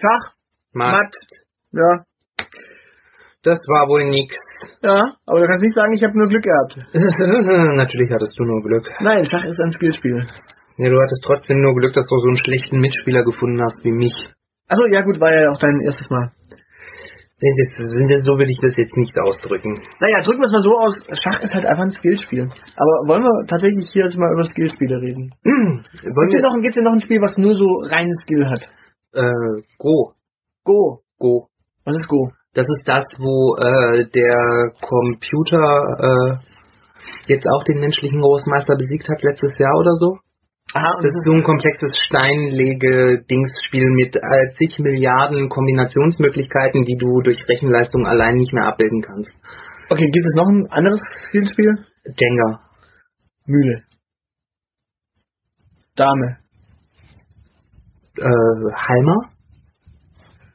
Schach, Matt. Matt. Ja, Das war wohl nix. ja, aber du kannst nicht sagen, ich habe nur Glück gehabt. Natürlich hattest du nur Glück. Nein, Schach ist ein Skillspiel. Ja, du hattest trotzdem nur Glück, dass du so einen schlechten Mitspieler gefunden hast wie mich. Achso, ja gut, war ja auch dein erstes Mal. Das, so will ich das jetzt nicht ausdrücken. Naja, drücken wir es mal so aus, Schach ist halt einfach ein Skillspiel. Aber wollen wir tatsächlich hier jetzt mal über Skillspiele reden? Wollen Gibt es wir, noch, gibt's denn noch ein Spiel, was nur so reinen Skill hat? Äh, Go. Go. Go. Was ist Go? Das ist das, wo äh, der Computer äh, jetzt auch den menschlichen Großmeister besiegt hat letztes Jahr oder so. Aha, Das ist so ein komplexes Steinlege-Dingsspiel mit äh, zig Milliarden Kombinationsmöglichkeiten, die du durch Rechenleistung allein nicht mehr abbilden kannst. Okay, gibt es noch ein anderes Skillspiel? Jenga. Mühle. Dame. Äh, Halmer?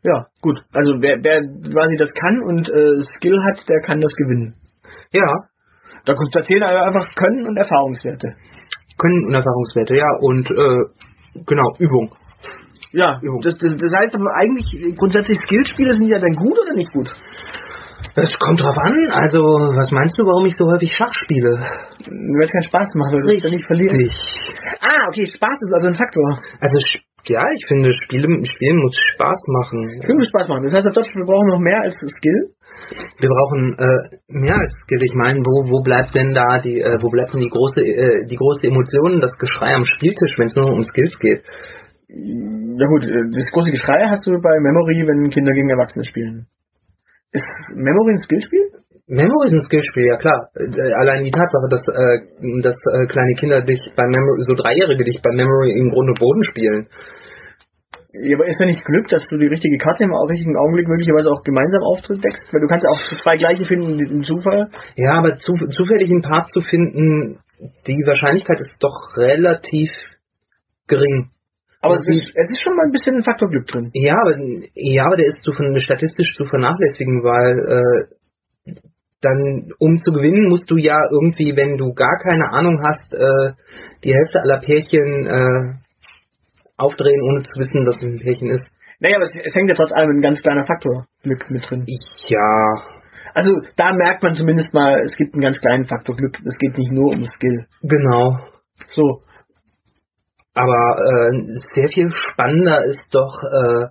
Ja, gut. Also wer, wer quasi das kann und äh, Skill hat, der kann das gewinnen. Ja. Da, da zählen einfach Können und Erfahrungswerte. Können und Erfahrungswerte, ja. Und äh, genau, Übung. Ja, Jo. das, das, das heißt aber eigentlich grundsätzlich Skillspiele sind ja dann gut oder nicht gut? Es kommt drauf an. Also, was meinst du, warum ich so häufig Schach spiele? Weil es keinen Spaß macht, weil du dich dann nicht verlierst. Ah, okay, Spaß ist also ein Faktor. Also, sch- ja, ich finde, Spiele, Spielen muss Spaß machen. Können wir Spaß machen. Das heißt auf Deutsch, wir brauchen noch mehr als Skill. Wir brauchen äh, mehr als Skill. Ich meine, wo, wo bleibt denn da die, äh, wo bleibt denn die große, äh, die große Emotion, das Geschrei am Spieltisch, wenn es nur um Skills geht? Ja gut, äh, das große Geschrei hast du bei Memory, wenn Kinder gegen Erwachsene spielen. Ist Memory ein Skillspiel? Memory ist ein Skillspiel, ja klar. Äh, allein die Tatsache, dass, äh, dass äh, kleine Kinder dich bei Memory, so Dreijährige dich bei Memory im Grunde Boden spielen. Ja, aber ist da nicht Glück, dass du die richtige Karte im richtigen Augenblick möglicherweise auch gemeinsam aufdeckst? Weil du kannst ja auch zwei gleiche finden im Zufall. Ja, aber zu, zufällig einen Part zu finden, die Wahrscheinlichkeit ist doch relativ gering. Aber Das es ist, es ist schon mal ein bisschen ein Faktor Glück drin. Ja, aber ja, aber der ist zu statistisch zu vernachlässigen, weil äh, dann um zu gewinnen musst du ja irgendwie, wenn du gar keine Ahnung hast, äh, die Hälfte aller Pärchen äh, aufdrehen, ohne zu wissen, dass es ein Pärchen ist. Naja, aber es, es hängt ja trotz allem ein ganz kleiner Faktor Glück mit drin. Ja, Also da merkt man zumindest mal, es gibt einen ganz kleinen Faktor Glück. Es geht nicht nur um Skill. genau. So, Aber äh, sehr viel spannender ist doch, äh,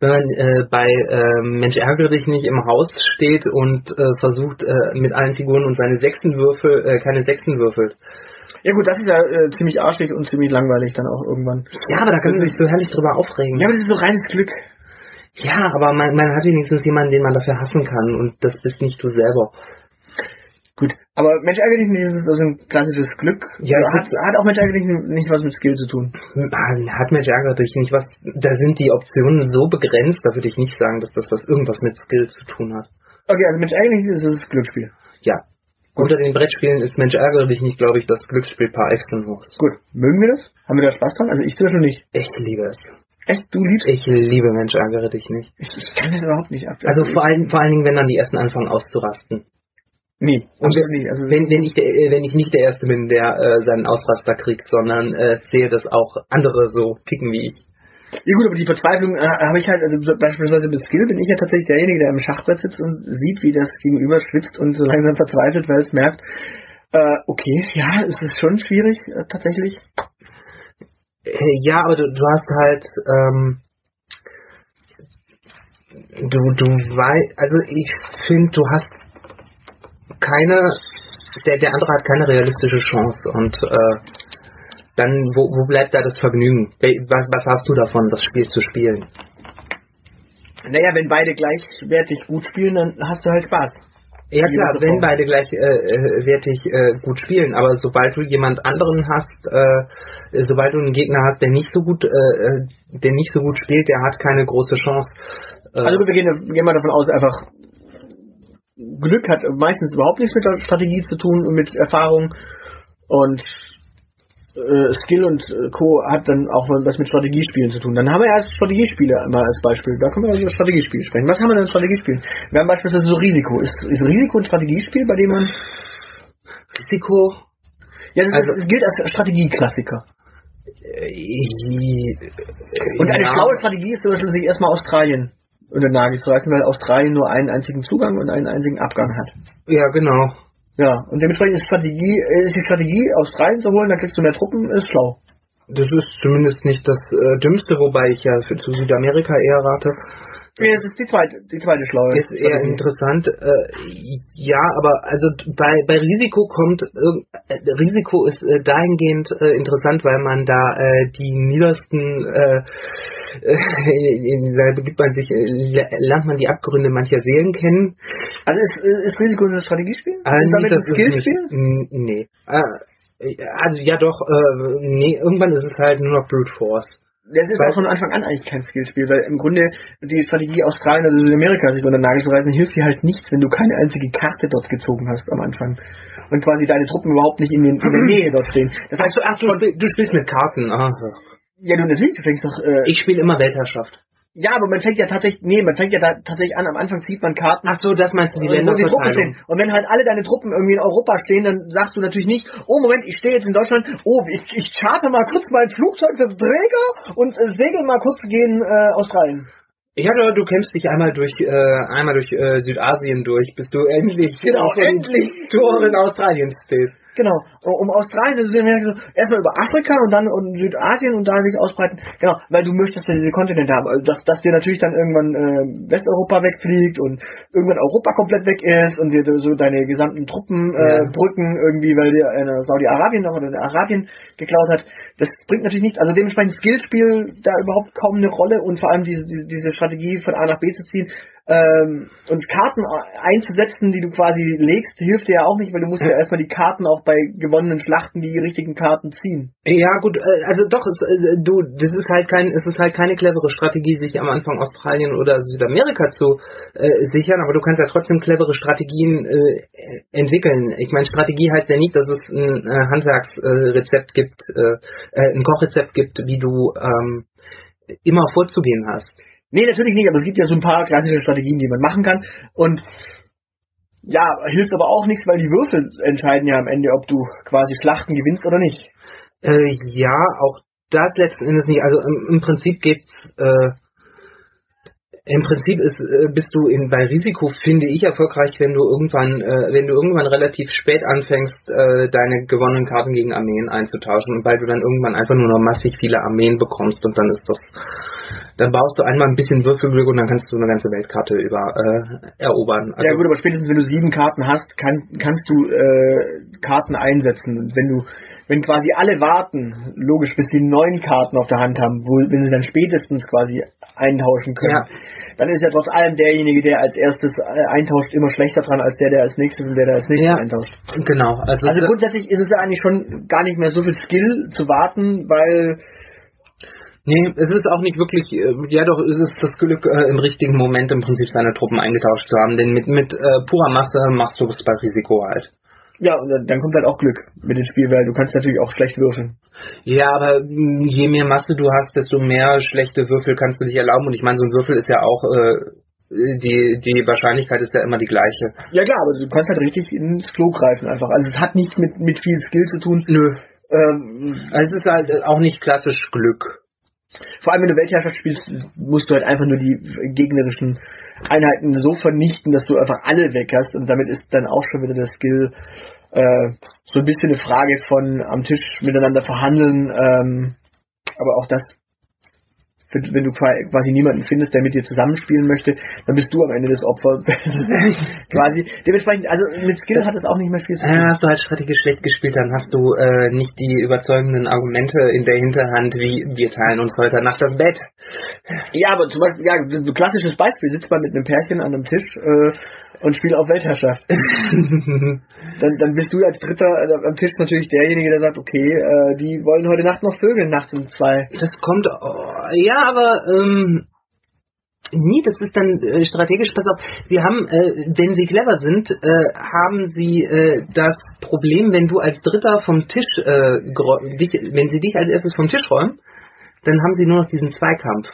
wenn man äh, bei äh, Mensch ärgere dich nicht im Haus steht und äh, versucht äh, mit allen Figuren und seine Sechsten Würfel, äh, keine Sechsten würfelt. ja gut, das ist ja äh, ziemlich arschig und ziemlich langweilig dann auch irgendwann. Ja, aber da können sie sich so herrlich drüber aufregen. Ja, aber das ist so reines Glück. Ja, aber man, man hat wenigstens jemanden, den man dafür hassen kann und das bist nicht du selber. Gut, aber Mensch ärgere dich nicht, ist also ein klassisches Glück. Ja, hat, hat auch Mensch ärgere dich nicht was mit Skill zu tun. Hat Mensch ärgere dich nicht was. Da sind die Optionen so begrenzt, da würde ich nicht sagen, dass das was irgendwas mit Skill zu tun hat. Okay, also Mensch ärgere dich nicht, das ist Glücksspiel. Ja. Unter den Brettspielen ist Mensch ärgere dich nicht, glaube ich, das Glücksspiel par excellence. Gut, mögen wir das? Haben wir da Spaß dran? Also ich zum Beispiel nicht. Ich liebe es. Echt, du liebst? Ich liebe Mensch ärgere dich nicht. Ich, ich kann das überhaupt nicht ab. Also vor allen, vor allen Dingen, wenn dann die ersten anfangen auszurasten. Nee, Und absolut nicht. Also Wenn, wenn, ich der, äh, wenn ich nicht der Erste bin, der äh, seinen Ausraster kriegt, sondern äh, sehe, dass auch andere so ticken wie ich. Ja gut, aber die Verzweiflung äh, habe ich halt, also so beispielsweise mit Skill bin ich ja tatsächlich derjenige, der im Schachbrett sitzt und sieht, wie das Gegenüber schwitzt und so langsam verzweifelt, weil es merkt, äh, okay, ja, es ist schon schwierig, äh, tatsächlich. Äh, ja, aber du, du hast halt, ähm, du, du weißt, also ich finde, du hast keine, der, der andere hat keine realistische Chance und äh, dann, wo, wo bleibt da das Vergnügen? Was, was hast du davon, das Spiel zu spielen? Naja, wenn beide gleichwertig gut spielen, dann hast du halt Spaß. Ja klar, wenn beide gleichwertig äh, gut spielen, aber sobald du jemand anderen hast, äh, sobald du einen Gegner hast, der nicht so gut, äh, äh, der nicht so gut spielt, der hat keine große Chance. Äh, Also wir gehen, gehen mal davon aus, einfach Glück hat meistens überhaupt nichts mit der Strategie zu tun und mit Erfahrung und äh, Skill und äh, Co. hat dann auch was mit Strategiespielen zu tun. Dann haben wir ja Strategiespiele mal als Beispiel. Da können wir über Strategiespiele sprechen. Was haben wir denn in Strategiespielen? Wir haben beispielsweise so Risiko. Ist, ist Risiko ein Strategiespiel, bei dem man... Risiko, Ja, das Also- ist, es gilt als Strategieklassiker. Und eine ja. schlaue Strategie ist zum Beispiel, sich erstmal Australien unter den Nagel zu reißen, weil Australien nur einen einzigen Zugang und einen einzigen Abgang hat. Ja, genau. Ja, und dementsprechend ist, Strategie, ist die Strategie, Australien zu holen, dann kriegst du mehr Truppen, ist schlau. Das ist zumindest nicht das äh, Dümmste, wobei ich ja für zu Südamerika eher rate. Ja, das ist die zweite, die zweite Schlaue. Ist eher interessant. Äh, ja, aber also bei, bei Risiko kommt, äh, Risiko ist äh, dahingehend äh, interessant, weil man da äh, die niedersten, äh, da begibt man sich, lernt man die Abgründe mancher Seelen kennen. Also ist, ist Risiko ein Strategiespiel? Also ist damit ein Skillspiel? Nee. Also ja doch, nee, irgendwann ist es halt nur noch Brute Force. Das ist weil, auch von Anfang an eigentlich kein Skillspiel, weil im Grunde die Strategie Australien oder Südamerika sich unter den Nagel zu reißen, hilft dir halt nichts, wenn du keine einzige Karte dort gezogen hast am Anfang. Und quasi deine Truppen überhaupt nicht in, den, in der Nähe dort stehen. Das heißt, ach, du, ach, du, spiel, du spielst mit Karten. Ach. Ja, du natürlich, du fängst doch. Äh, ich spiele immer Weltherrschaft. Ja, aber man fängt ja tatsächlich, nee, man fängt ja da tatsächlich an, am Anfang zieht man Karten. Ach so, das meinst du, die Länder die Truppen stehen. Und wenn halt alle deine Truppen irgendwie in Europa stehen, dann sagst du natürlich nicht, oh Moment, ich stehe jetzt in Deutschland, oh, ich, ich charter mal kurz mein Flugzeug zum Träger und äh, segel mal kurz gegen äh, Australien. Ja, du, du kämpfst dich einmal durch äh, einmal durch äh, Südasien durch, bis du endlich genau, endlich Toren Australiens stehst. Genau. Um Australien, also erstmal über Afrika und dann um Südasien und da sich ausbreiten. Genau, weil du möchtest ja diese Kontinente haben. Also dass, dass dir natürlich dann irgendwann äh, Westeuropa wegfliegt und irgendwann Europa komplett weg ist und dir so deine gesamten Truppenbrücken äh, ja. irgendwie, weil dir äh, Saudi-Arabien noch oder Arabien geklaut hat. Das bringt natürlich nichts. Also dementsprechend Skillspiel da überhaupt kaum eine Rolle und vor allem diese, diese, diese Strategie von A nach B zu ziehen, ähm, und Karten einzusetzen, die du quasi legst, hilft dir ja auch nicht, weil du musst ja, ja erstmal die Karten auch bei gewonnenen Schlachten die richtigen Karten ziehen. Ja gut, äh, also doch, es, äh, du, das ist halt kein, es ist halt keine clevere Strategie, sich am Anfang Australien oder Südamerika zu äh, sichern, aber du kannst ja trotzdem clevere Strategien äh, entwickeln. Ich meine, Strategie heißt ja nicht, dass es ein äh, Handwerksrezept gibt, äh, ein Kochrezept gibt, wie du ähm, immer vorzugehen hast. Nee, natürlich nicht, aber es gibt ja so ein paar klassische Strategien, die man machen kann. Und ja, hilft aber auch nichts, weil die Würfel entscheiden ja am Ende, ob du quasi Schlachten gewinnst oder nicht. Äh, ja, auch das letzten Endes nicht. Also im, im Prinzip geht's äh, im Prinzip ist, äh, bist du in, bei Risiko, finde ich, erfolgreich, wenn du irgendwann, äh, wenn du irgendwann relativ spät anfängst, äh, deine gewonnenen Karten gegen Armeen einzutauschen und weil du dann irgendwann einfach nur noch massig viele Armeen bekommst und dann ist das, dann baust du einmal ein bisschen Würfelglück und dann kannst du eine ganze Weltkarte über äh, erobern. Also ja gut, aber spätestens wenn du sieben Karten hast, kann, kannst du äh, Karten einsetzen. Und wenn du wenn quasi alle warten, logisch, bis sie neun Karten auf der Hand haben, wo, wenn sie dann spätestens quasi eintauschen können, ja. dann ist ja trotz allem derjenige, der als erstes äh, eintauscht, immer schlechter dran als der, der als nächstes und der, der als nächstes ja. eintauscht. Genau. Also, also grundsätzlich ist es ja eigentlich schon gar nicht mehr so viel Skill zu warten, weil Nee, es ist auch nicht wirklich, äh, ja doch, es ist das Glück, äh, im richtigen Moment im Prinzip seine Truppen eingetauscht zu haben, denn mit, mit äh, purer Masse machst du es bei Risiko halt. Ja, und dann kommt halt auch Glück mit dem Spiel, weil du kannst natürlich auch schlecht würfeln. Ja, aber je mehr Masse du hast, desto mehr schlechte Würfel kannst du dich erlauben. Und ich meine, so ein Würfel ist ja auch, äh, die, die Wahrscheinlichkeit ist ja immer die gleiche. Ja klar, aber du kannst halt richtig ins Klo greifen einfach. Also es hat nichts mit, mit viel Skill zu tun. Nö. Ähm, also es ist halt auch nicht klassisch Glück. Vor allem, wenn du Weltherrschaft spielst, musst du halt einfach nur die gegnerischen Einheiten so vernichten, dass du einfach alle weg hast und damit ist dann auch schon wieder der Skill äh, so ein bisschen eine Frage von am Tisch miteinander verhandeln. Ähm, aber auch das wenn du quasi niemanden findest, der mit dir zusammenspielen möchte, dann bist du am Ende das Opfer. quasi. Dementsprechend, also mit Skill hat es auch nicht mehr viel zu tun. Ja, hast du halt strategisch schlecht gespielt, dann hast du äh, nicht die überzeugenden Argumente in der Hinterhand, wie wir teilen uns heute Nacht das Bett. Ja, aber zum Beispiel, ja, so klassisches Beispiel, sitzt man mit einem Pärchen an einem Tisch, äh, und spiele auf Weltherrschaft. dann, dann bist du als Dritter äh, am Tisch natürlich derjenige, der sagt, okay, äh, die wollen heute Nacht noch Vögel nachts um zwei. Das kommt, oh, ja, aber ähm, Nee, das ist dann äh, strategisch. Pass auf, Sie haben, äh, wenn Sie clever sind, äh, haben Sie äh, das Problem, wenn du als Dritter vom Tisch, äh, dich, wenn Sie dich als erstes vom Tisch räumen, dann haben Sie nur noch diesen Zweikampf.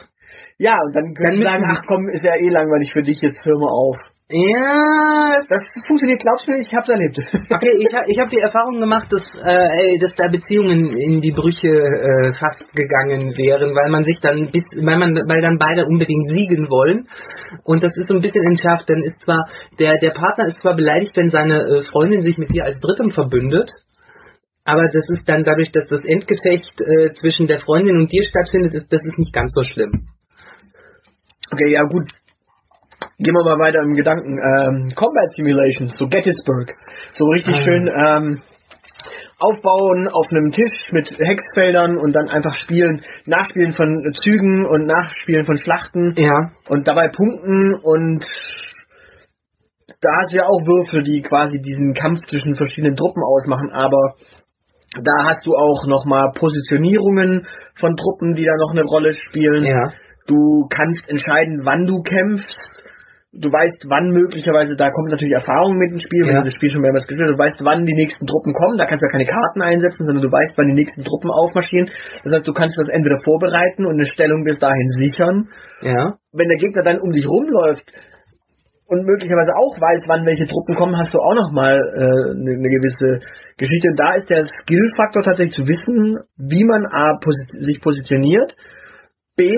Ja, und dann können dann Sie sagen, ach komm, ist ja eh langweilig für dich, jetzt hör mal auf. Ja, Das, das funktioniert, glaubst du mir, ich hab's erlebt. okay, ich habe ich hab die Erfahrung gemacht, dass, äh, dass da Beziehungen in die Brüche äh, fast gegangen wären, weil man sich dann bis, weil man, weil dann beide unbedingt siegen wollen. Und das ist so ein bisschen entschärft, dann ist zwar, der, der Partner ist zwar beleidigt, wenn seine äh, Freundin sich mit dir als Drittem verbündet, aber das ist dann dadurch, dass das Endgefecht äh, zwischen der Freundin und dir stattfindet, ist das ist nicht ganz so schlimm. Okay, ja gut. Gehen wir mal weiter im Gedanken. Ähm, Combat Simulations, so Gettysburg. So richtig Ah. schön ähm, aufbauen auf einem Tisch mit Hexfeldern und dann einfach spielen, Nachspielen von Zügen und Nachspielen von Schlachten Ja, und dabei punkten und da hast du ja auch Würfel, die quasi diesen Kampf zwischen verschiedenen Truppen ausmachen, aber da hast du auch nochmal Positionierungen von Truppen, die da noch eine Rolle spielen. ja, Du kannst entscheiden, wann du kämpfst. Du weißt, wann möglicherweise, da kommt natürlich Erfahrung mit ins Spiel, wenn Ja. du das Spiel schon mehrmals gespielt hast. Du weißt, wann die nächsten Truppen kommen. Da kannst du ja keine Karten einsetzen, sondern du weißt, wann die nächsten Truppen aufmarschieren. Das heißt, du kannst das entweder vorbereiten und eine Stellung bis dahin sichern. ja. Wenn der Gegner dann um dich rumläuft und möglicherweise auch weiß, wann welche Truppen kommen, hast du auch nochmal äh, eine, eine gewisse Geschichte. Und da ist der Skill-Faktor tatsächlich zu wissen, wie man A, posi sich positioniert, B,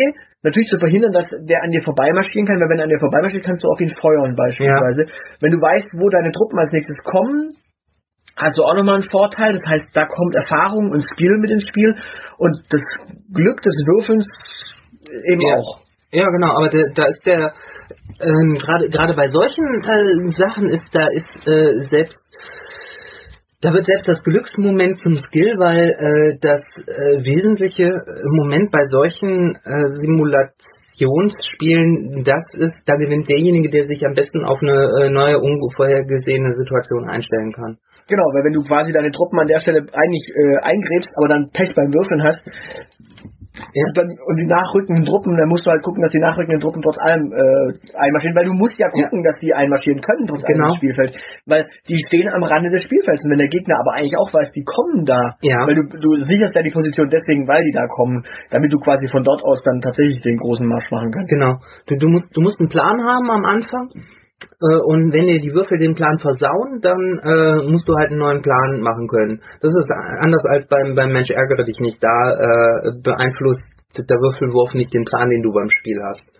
natürlich zu verhindern, dass der an dir vorbeimarschieren kann, weil wenn er an dir vorbeimarschiert, kannst du auf ihn feuern beispielsweise. Wenn du weißt, wo deine Truppen als nächstes kommen, hast du auch nochmal einen Vorteil. Das heißt, da kommt Erfahrung und Skill mit ins Spiel und das Glück des Würfelns eben Ja. auch. Ja, genau, aber da, da ist der ähm, gerade gerade bei solchen äh, Sachen ist da ist äh, selbst da wird selbst das Glücksmoment zum Skill, weil äh, das äh, wesentliche Moment bei solchen äh, Simulationsspielen das ist, da gewinnt derjenige, der sich am besten auf eine äh, neue, unvorhergesehene Situation einstellen kann. Genau, weil wenn du quasi deine Truppen an der Stelle eigentlich äh, eingräbst, aber dann Pech beim Würfeln hast. Und, dann, und die nachrückenden Truppen, dann musst du halt gucken, dass die nachrückenden Truppen trotz allem äh, einmarschieren, weil du musst ja gucken, dass die einmarschieren können trotz allem Genau. im Spielfeld, weil die stehen am Rande des Spielfelds und wenn der Gegner aber eigentlich auch weiß, die kommen da, Ja. weil du, du sicherst ja die Position deswegen, weil die da kommen, damit du quasi von dort aus dann tatsächlich den großen Marsch machen kannst. Genau. Du, du musst du musst einen Plan haben am Anfang. Äh, und wenn dir die Würfel den Plan versauen, dann äh, musst du halt einen neuen Plan machen können. Das ist anders als beim, beim Mensch ärgere dich nicht. Da äh, beeinflusst der Würfelwurf nicht den Plan, den du beim Spiel hast.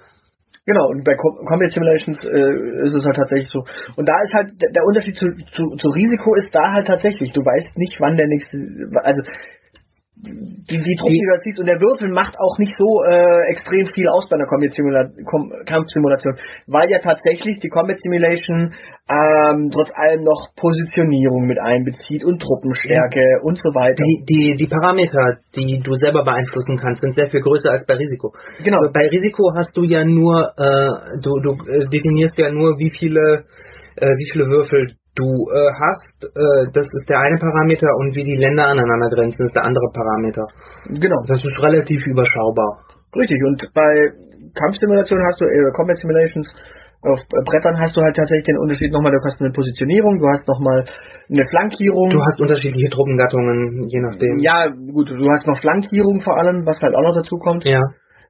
Genau, und bei Com Combat Simulations äh, ist es halt tatsächlich so. Und da ist halt, der Unterschied zu, zu, zu Risiko ist da halt tatsächlich, du weißt nicht, wann der nächste, also die, die Truppe, die du da ziehst, und der Würfel macht auch nicht so äh, extrem viel aus bei einer Combat Simula Com Kampfsimulation, weil ja tatsächlich die Combat Simulation ähm, trotz allem noch Positionierung mit einbezieht und Truppenstärke und so weiter. Die, die, die Parameter, die du selber beeinflussen kannst, sind sehr viel größer als bei Risiko. Genau. Aber Bei Risiko hast du ja nur, äh, du, du äh, definierst ja nur, wie viele, äh, wie viele Würfel du äh, hast. Äh, das ist der eine Parameter und wie die Länder aneinander grenzen, ist der andere Parameter. Genau. Das ist relativ überschaubar. Richtig, und bei Kampfsimulationen hast du, äh, Combat Simulations, auf Brettern hast du halt tatsächlich den Unterschied nochmal, du hast eine Positionierung, du hast nochmal eine Flankierung. Du hast unterschiedliche Truppengattungen, je nachdem. ja, gut, du hast noch Flankierung vor allem, was halt auch noch dazu kommt. Ja.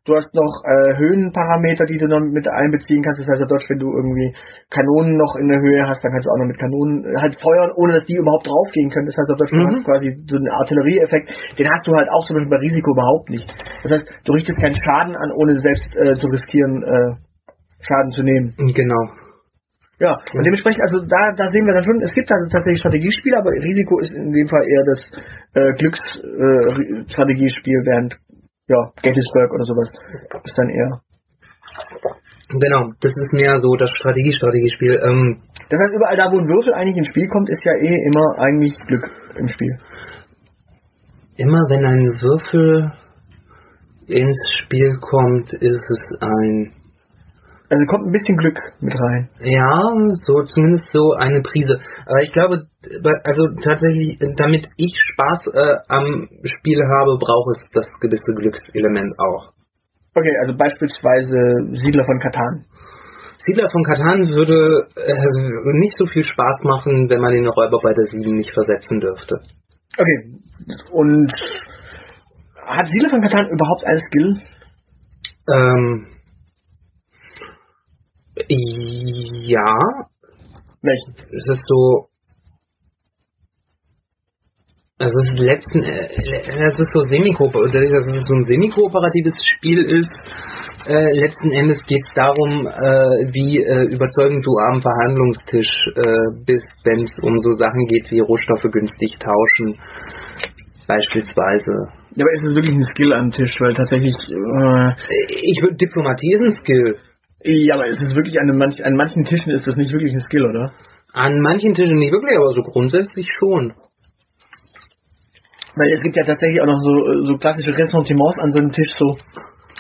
Du hast noch äh, Höhenparameter, die du noch mit einbeziehen kannst. Das heißt auf Deutsch, wenn du irgendwie Kanonen noch in der Höhe hast, dann kannst du auch noch mit Kanonen äh, halt feuern, ohne dass die überhaupt draufgehen können. Das heißt auf Deutsch, du Mhm. hast quasi so einen Artillerieeffekt. Den hast du halt auch zum Beispiel bei Risiko überhaupt nicht. Das heißt, du richtest keinen Schaden an, ohne selbst äh, zu riskieren, äh, Schaden zu nehmen. Genau. Ja, und dementsprechend, also da, da sehen wir dann schon, es gibt also tatsächlich Strategiespiele, aber Risiko ist in dem Fall eher das äh, Glücksstrategiespiel, äh, während ja, Gettysburg oder sowas ist dann eher. Genau, das ist mehr so das Strategie-Strategiespiel. Ähm, Das heißt, überall da, wo ein Würfel eigentlich ins Spiel kommt, ist ja eh immer eigentlich Glück im Spiel. immer wenn ein Würfel ins Spiel kommt, ist es ein Also kommt ein bisschen Glück mit rein. Ja, so zumindest so eine Prise. Aber ich glaube, also tatsächlich, damit ich Spaß äh, am Spiel habe, braucht es das gewisse Glückselement auch. Okay, also beispielsweise Siedler von Katan. Siedler von Katan würde äh, nicht so viel Spaß machen, wenn man den Räuber bei der 7 nicht versetzen dürfte. Okay, und hat Siedler von Katan überhaupt einen Skill? Ähm, Ja. Welchen? Es ist so. Also es ist letzten, äh, es ist so semi dadurch, dass es so ein semi-kooperatives Spiel ist, äh, letzten Endes geht es darum, äh, wie äh, überzeugend du am Verhandlungstisch äh, bist, wenn es um so Sachen geht wie Rohstoffe günstig tauschen, beispielsweise. Ja, aber ist es wirklich ein Skill am Tisch, weil tatsächlich. Äh, ich würde Diplomatie ist ein Skill. Ja, aber ist es wirklich an, manch, an manchen Tischen ist das nicht wirklich ein Skill, oder? An manchen Tischen nicht wirklich, aber so grundsätzlich schon. Weil es gibt ja tatsächlich auch noch so, so klassische Ressentiments an so einem Tisch, so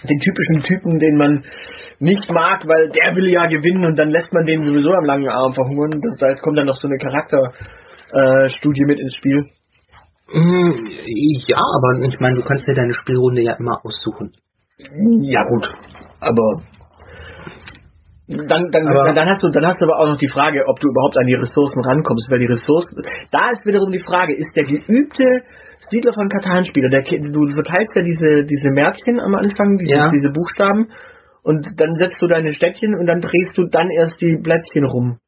den typischen Typen, den man nicht mag, weil der will ja gewinnen und dann lässt man den sowieso am langen Arm verhungern. Das, da jetzt kommt dann noch so eine Charakterstudie äh, mit ins Spiel. Mm, ja, aber ich meine, du kannst dir deine Spielrunde ja immer aussuchen. Ja gut, aber dann, dann, aber dann hast du, dann hast du aber auch noch die Frage, ob du überhaupt an die Ressourcen rankommst, weil die Ressourcen, da ist wiederum die Frage, ist der geübte Siedler von Katan-Spieler, der, du verteilst ja diese, diese Märkchen am Anfang, diese, ja. diese Buchstaben, und dann setzt du deine Städtchen und dann drehst du dann erst die Blättchen rum.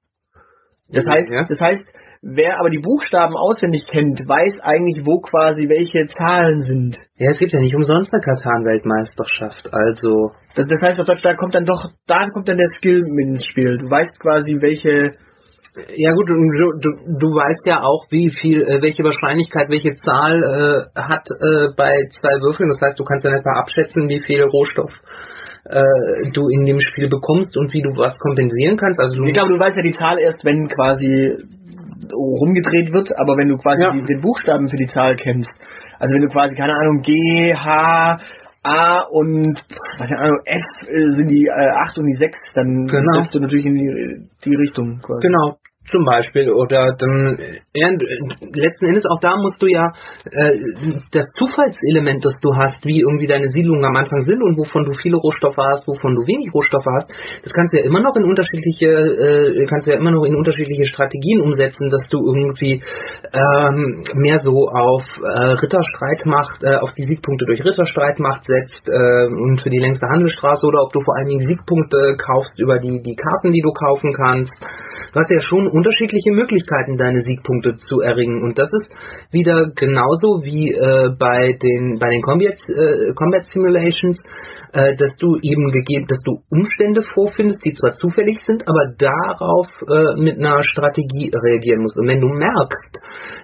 Das heißt, ja. das heißt, wer aber die Buchstaben auswendig kennt, weiß eigentlich, wo quasi welche Zahlen sind. Ja, es gibt ja nicht umsonst eine Katan-Weltmeisterschaft, also. Das, das heißt, da kommt dann doch, da kommt dann der Skill ins Spiel. Du weißt quasi, welche ja gut, du, du, du weißt ja auch, wie viel, äh, welche Wahrscheinlichkeit, welche Zahl äh, hat äh, bei zwei Würfeln. Das heißt, du kannst dann etwa abschätzen, wie viel Rohstoff äh, du in dem Spiel bekommst und wie du was kompensieren kannst. Also ich glaube, du weißt ja die Zahl erst, wenn quasi rumgedreht wird, aber wenn du quasi ja. die, den Buchstaben für die Zahl kennst, also wenn du quasi, keine Ahnung, G, H, A und was Ahnung, F äh, sind die äh, 8 und die 6, dann genau. du natürlich in die, die Richtung. Quasi. Genau, zum Beispiel oder dann letzten Endes auch da musst du ja äh, das Zufallselement, das du hast, wie irgendwie deine Siedlungen am Anfang sind und wovon du viele Rohstoffe hast, wovon du wenig Rohstoffe hast, das kannst du ja immer noch in unterschiedliche äh, kannst du ja immer noch in unterschiedliche Strategien umsetzen, dass du irgendwie ähm, mehr so auf äh, Ritterstreitmacht, äh, auf die Siegpunkte durch Ritterstreitmacht setzt äh, und für die längste Handelsstraße oder ob du vor allen Dingen Siegpunkte kaufst über die die Karten, die du kaufen kannst. Du hast ja schon unterschiedliche Möglichkeiten, deine Siegpunkte zu erringen. Und das ist wieder genauso wie äh, bei den bei den Combat, äh, Combat Simulations, äh, dass du eben gegeben, dass du Umstände vorfindest, die zwar zufällig sind, aber darauf äh, mit einer Strategie reagieren musst. Und wenn du merkst,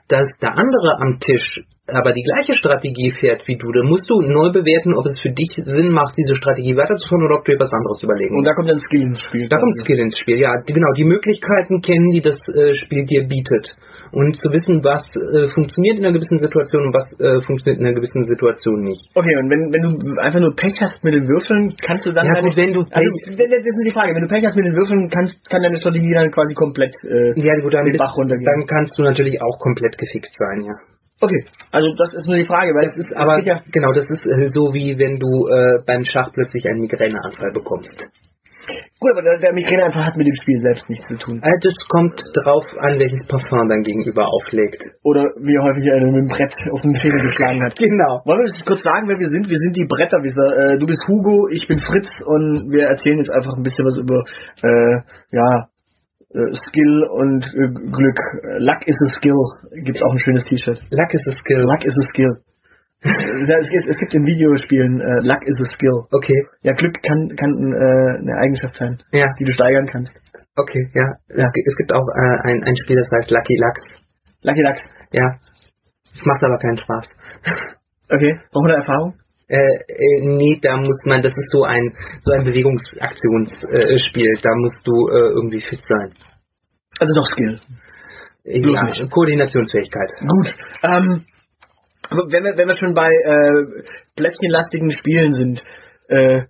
dass der andere am Tisch aber die gleiche Strategie fährt wie du, dann musst du neu bewerten, ob es für dich Sinn macht, diese Strategie weiterzuführen oder ob du dir was anderes überlegen Und da kommt dann Skill ins Spiel. Da kommt Skill ins Spiel, ja. Genau, die Möglichkeiten kennen, die das äh, Spiel dir bietet. Und zu wissen, was äh, funktioniert in einer gewissen Situation und was äh, funktioniert in einer gewissen Situation nicht. Okay, und wenn, wenn du einfach nur Pech hast mit den Würfeln, kannst du dann... Ja gut, wenn du... Also, das ist die Frage. Wenn du Pech hast mit den Würfeln, kannst, kann deine Strategie dann quasi komplett äh, ja, gut, dann den Bach runtergehen. Dann kannst du natürlich auch komplett gefickt sein, ja. Okay, also das ist nur die Frage, weil es ist, aber ja genau, das ist äh, so wie wenn du äh, beim Schach plötzlich einen Migräneanfall bekommst. Gut, aber der, Migräneanfall hat mit dem Spiel selbst nichts zu tun. Äh, das kommt drauf an, welches Parfum dein Gegenüber auflegt. Oder wie häufig er mit dem Brett auf den Schädel geschlagen hat. Genau. Wollen wir kurz sagen, wer wir sind? Wir sind die Bretterwisser. Äh, du bist Hugo, ich bin Fritz und wir erzählen jetzt einfach ein bisschen was über äh, ja, Skill und äh, Glück. Luck is a skill. Gibt auch ein schönes T-Shirt. Luck is a skill. Luck is a skill. es, gibt, es gibt in Videospielen uh, Luck is a skill. Okay. Ja, Glück kann, kann äh, eine Eigenschaft sein, ja. die du steigern kannst. Okay, ja. ja. Es gibt auch äh, ein, ein Spiel, das heißt Lucky Lux. Lucky Lux. Ja. Es macht aber keinen Spaß. okay. Brauchen wir da Erfahrung? Äh, äh, nee, da muss man, das ist so ein so ein Bewegungsaktionsspiel, äh, da musst du äh, irgendwie fit sein. Also doch Skill. Ja, nicht. Koordinationsfähigkeit. Gut. Ähm, wenn wir, wenn wir schon bei äh, plättchenlastigen Spielen sind, äh,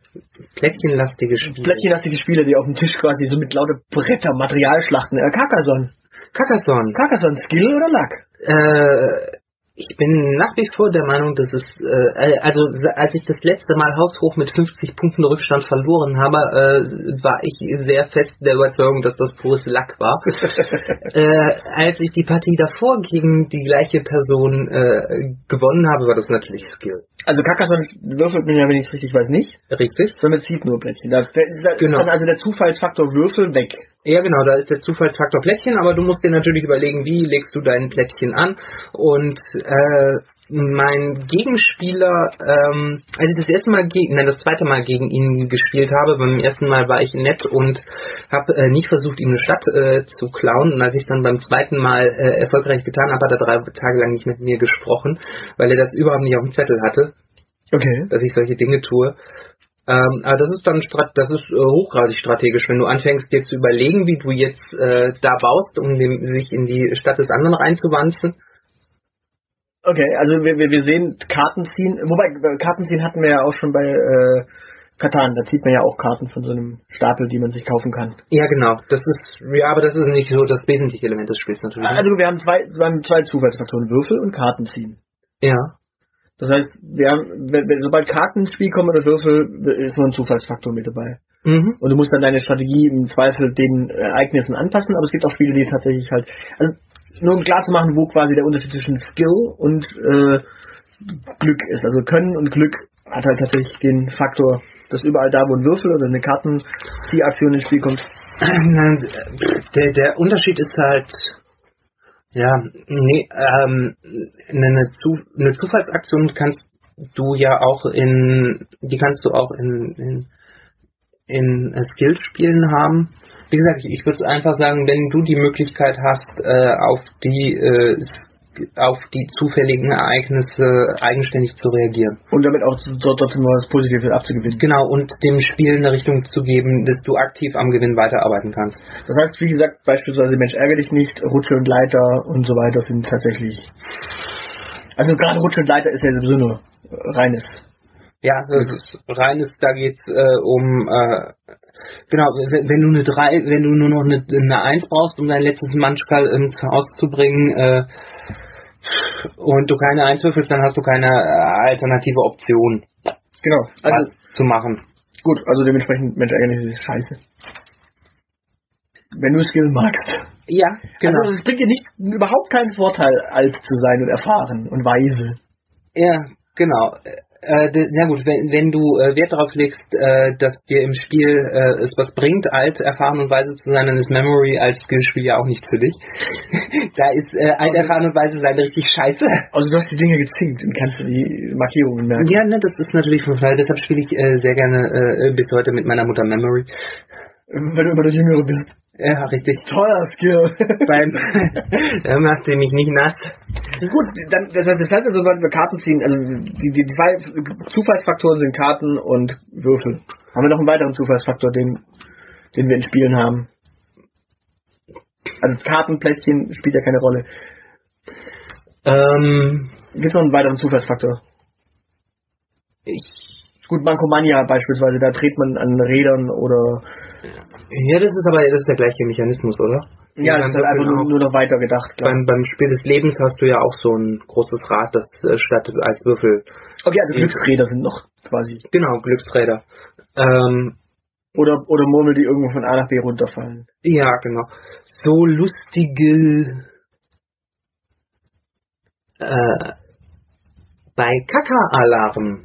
plättchenlastige Spiele. Plättchenlastige Spiele, die auf dem Tisch quasi so mit lauter Bretter, Materialschlachten, äh, Carcassonne. Carcassonne. Carcassonne, Skill oder Luck? Äh, ich bin nach wie vor der Meinung, dass es, äh, also als ich das letzte Mal haushoch mit 50 Punkten Rückstand verloren habe, äh, war ich sehr fest der Überzeugung, dass das pures Lack war. äh, als ich die Partie davor gegen die gleiche Person äh, gewonnen habe, war das natürlich Skill. Also Carcassonne würfelt man ja, wenn ich es richtig weiß, nicht. Richtig. Sondern zieht nur Plättchen. Da, da, genau. also der Zufallsfaktor Würfel weg. Ja, genau, da ist der Zufallsfaktor Plättchen, aber du musst dir natürlich überlegen, wie legst du dein Plättchen an. Und äh, mein Gegenspieler, ähm, als ich das erste Mal gegen, nein, das zweite Mal gegen ihn gespielt habe, beim ersten Mal war ich nett und habe äh, nicht versucht, ihm eine Stadt äh, zu klauen. Und als ich dann beim zweiten Mal äh, erfolgreich getan habe, hat er drei Tage lang nicht mit mir gesprochen, weil er das überhaupt nicht auf dem Zettel hatte, Okay. dass ich solche Dinge tue. Ähm, aber das ist dann das ist äh, hochgradig strategisch, wenn du anfängst dir zu überlegen, wie du jetzt äh, da baust, um dem, sich in die Stadt des anderen reinzuwanzen. Okay, also wir, wir, wir sehen Karten ziehen, wobei äh, Karten ziehen hatten wir ja auch schon bei äh, Katan, da zieht man ja auch Karten von so einem Stapel, die man sich kaufen kann. Ja, genau. Das ist, ja, aber das ist nicht so das wesentliche Element des Spiels natürlich. ne? Also wir haben zwei, wir haben zwei Zufallsfaktoren, Würfel und Karten ziehen. ja. Das heißt, wir haben, wenn, wenn, sobald Karten ins Spiel kommen oder Würfel, ist nur ein Zufallsfaktor mit dabei. Mhm. Und du musst dann deine Strategie im Zweifel den Ereignissen anpassen, aber es gibt auch Spiele, die tatsächlich halt, also nur um klar zu machen, wo quasi der Unterschied zwischen Skill und äh, Glück ist. Also Können und Glück hat halt tatsächlich den Faktor, dass überall da, wo ein Würfel oder eine Kartenziehaktion ins Spiel kommt. Der, der Unterschied ist halt, ja, nee, ähm, eine, Zu eine Zufallsaktion kannst du ja auch in, die kannst du auch in, in, in äh, Skillspielen haben. Wie gesagt, ich, ich würde einfach sagen, wenn du die Möglichkeit hast, äh, auf die äh, auf die zufälligen Ereignisse eigenständig zu reagieren. Und damit auch dort trotzdem was Positives abzugewinnen. Genau, und dem Spiel eine Richtung zu geben, dass du aktiv am Gewinn weiterarbeiten kannst. Das heißt, wie gesagt, beispielsweise Mensch ärgere dich nicht, Rutsche und Leiter und so weiter sind tatsächlich. Also gerade Rutsche und Leiter ist ja sowieso nur reines. Ja, reines, da geht's äh, um äh, genau, wenn, wenn du eine 3, wenn du nur noch eine, eine 1 brauchst, um dein letztes Manschkal ins Haus zu bringen, äh, und du keine 1 würfelst, dann hast du keine äh, alternative Option, Genau. Also zu machen. gut, also dementsprechend Mensch nicht, ist scheiße. Wenn du Skill magst. Ja, genau. Also es bringt dir nicht überhaupt keinen Vorteil, alt zu sein und erfahren und weise. Ja, genau. Äh, na gut, wenn, wenn du äh, Wert darauf legst, äh, dass dir im Spiel äh, es was bringt, alt, erfahren und weise zu sein, dann ist Memory als Skillspiel ja auch nicht für dich. da ist äh, alt, erfahren und weise sein richtig scheiße. Also du hast die Dinge gezinkt und kannst die Markierungen merken. Ja, ne, das ist natürlich von Vorteil. Deshalb spiele ich äh, sehr gerne äh, bis heute mit meiner Mutter Memory. Wenn du immer der Jüngere bist. Ja, richtig. Toller Skill. Beim da macht sie mich nicht nass. Gut, dann, das heißt, das heißt also, wenn wir Karten ziehen, also die, die, zwei Zufallsfaktoren sind Karten und Würfel. Haben wir noch einen weiteren Zufallsfaktor, den, den wir in Spielen haben? Also Kartenplättchen spielt ja keine Rolle. Ähm, Gibt es noch einen weiteren Zufallsfaktor? ich, Gut, Mankomania beispielsweise, da dreht man an Rädern oder ja, das ist aber das ist der gleiche Mechanismus, oder? ja, das ist halt einfach nur, nur noch weiter gedacht. Beim, beim Spiel des Lebens hast du ja auch so ein großes Rad, das äh, statt als Würfel. Okay, also Glücksräder sind noch quasi. Genau, Glücksräder. Ähm, Oder, oder Murmel, die irgendwo von A nach B runterfallen. ja, genau. So lustige äh, bei Kaka-Alarm.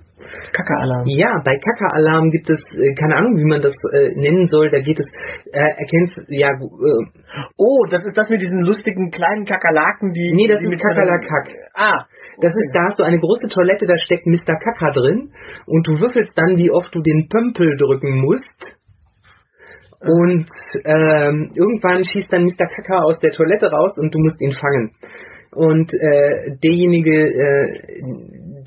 Kacke-Alarm. Ja, bei Kaka-Alarm gibt es, äh, keine Ahnung, wie man das äh, nennen soll, da geht es, äh, erkennst, ja, äh, Oh, das ist das mit diesen lustigen kleinen Kakerlaken, die. Nee, das die ist Kakerlakak. Ah, Das ist, da hast du eine große Toilette, da steckt Mr. Kaka drin und du würfelst dann, wie oft du den Pömpel drücken musst. Und ähm, irgendwann schießt dann Mr. Kaka aus der Toilette raus und du musst ihn fangen. Und äh, derjenige, äh,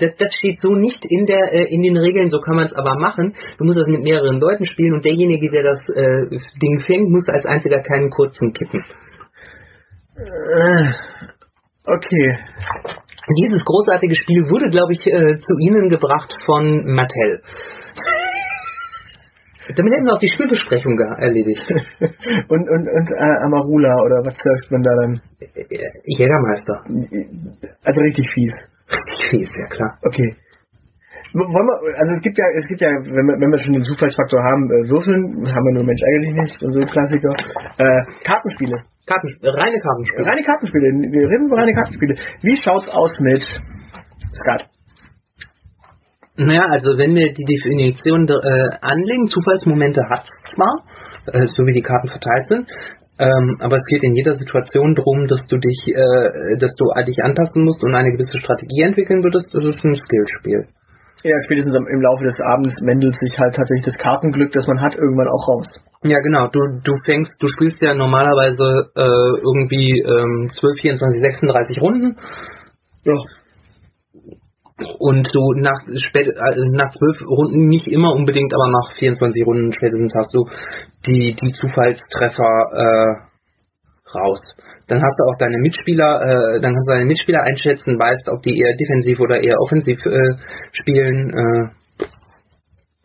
das, das steht so nicht in der äh, in den Regeln, so kann man es aber machen. Du musst das mit mehreren Leuten spielen und derjenige, der das äh, Ding fängt, muss als einziger keinen kurzen kippen. Äh, okay. Dieses großartige Spiel wurde, glaube ich, äh, zu Ihnen gebracht von Mattel. Damit hätten wir auch die Spielbesprechung erledigt. und und, und äh, Amarula oder was surft man da dann? Äh, Jägermeister. Also richtig fies. Fies, ja klar. Okay. Wollen wir, also es gibt ja, es gibt ja, wenn wir, wenn wir schon den Zufallsfaktor haben, äh, Würfeln, haben wir nur Mensch eigentlich nicht, und so Klassiker. Äh, Kartenspiele. Karten, reine Kartenspiele. Reine Kartenspiele. Wir reden über reine Kartenspiele. Wie schaut's aus mit Skat? Naja, also wenn wir die Definition äh, anlegen, Zufallsmomente hat zwar, äh, so wie die Karten verteilt sind. Ähm, aber es geht in jeder Situation darum, dass du dich, äh, dass du dich anpassen musst und eine gewisse Strategie entwickeln würdest. Das ist ein Skillspiel. Ja, spätestens im Laufe des Abends mendelt sich halt tatsächlich das Kartenglück, das man hat, irgendwann auch raus. Ja, genau. Du, du fängst, du spielst ja normalerweise äh, irgendwie ähm, 12, 24, 36 Runden. Ja. Und du nach spät, äh, nach zwölf Runden nicht immer unbedingt, aber nach 24 Runden spätestens hast du die, die Zufallstreffer äh, raus. Dann hast du auch deine Mitspieler, äh, dann kannst du deine Mitspieler einschätzen, weißt, ob die eher defensiv oder eher offensiv äh, spielen. Äh.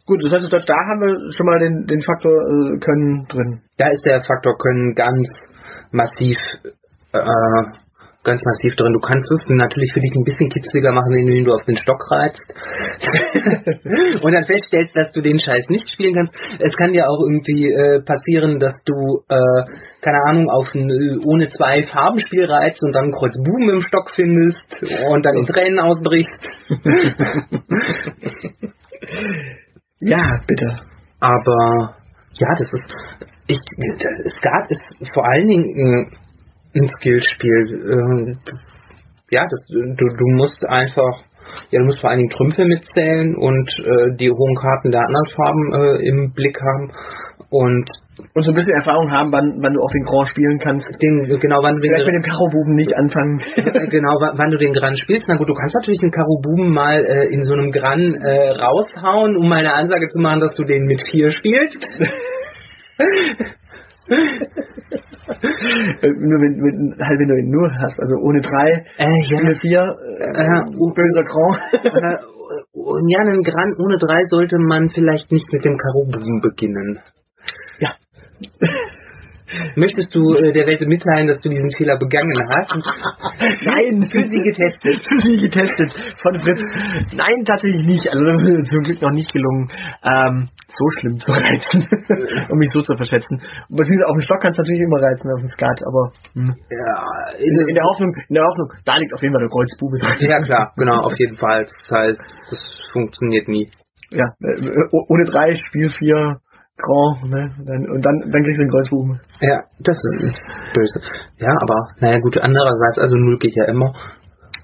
Gut, das heißt, da haben wir schon mal den, den Faktor äh, Können drin. Da ist der Faktor Können ganz massiv äh, ganz massiv drin. Du kannst es natürlich für dich ein bisschen kitzliger machen, indem du auf den Stock reizt und dann feststellst, dass du den Scheiß nicht spielen kannst. Es kann dir auch irgendwie äh, passieren, dass du, äh, keine Ahnung, auf ein äh, ohne zwei Farbenspiel reizt und dann Kreuz Buben im Stock findest und dann in Tränen ausbrichst. ja, bitte. Aber ja, das ist ich, Skat ist vor allen Dingen ein Skillspiel. Ähm, ja, das, du, du musst einfach, ja, du musst vor allen Dingen Trümpfe mitzählen und äh, die hohen Karten der anderen Farben äh, im Blick haben und und so ein bisschen Erfahrung haben, wann, wann du auch den Grand spielen kannst. Den, genau, wann du den Vielleicht mit dem Karo-Buben nicht anfangen. genau, wann du den Gran spielst. Na gut, du kannst natürlich den Karo-Buben mal äh, in so einem Gran äh, raushauen, um mal eine Ansage zu machen, dass du den mit vier spielst. nur wenn, wenn, halt wenn du ihn nur hast, also ohne drei, äh, ja. ohne vier, äh, äh, böser Grand. Und ja, einen Gran ohne drei sollte man vielleicht nicht mit dem Karo-Buben beginnen. Ja. Möchtest du äh, der Welt mitteilen, dass du diesen Fehler begangen hast? Nein, für sie getestet. Für sie getestet von Fritz. Nein, tatsächlich nicht. Also das ist mir zum Glück noch nicht gelungen, ähm, so schlimm zu reizen, um mich so zu verschätzen. Beziehungsweise auf dem Stock kannst du natürlich immer reizen, auf dem Skat, aber hm. ja, in, in, der Hoffnung, in der Hoffnung, da liegt auf jeden Fall der Kreuzbube drin. Ja klar, genau, auf jeden Fall. Das heißt, das funktioniert nie. Ja, äh, ohne drei, Spiel vier Grand, ne? Dann, und dann, dann kriegst du den Kreuzbuben. Ja, das ist böse. Ja, aber, naja, gut, andererseits, also null geht ja immer.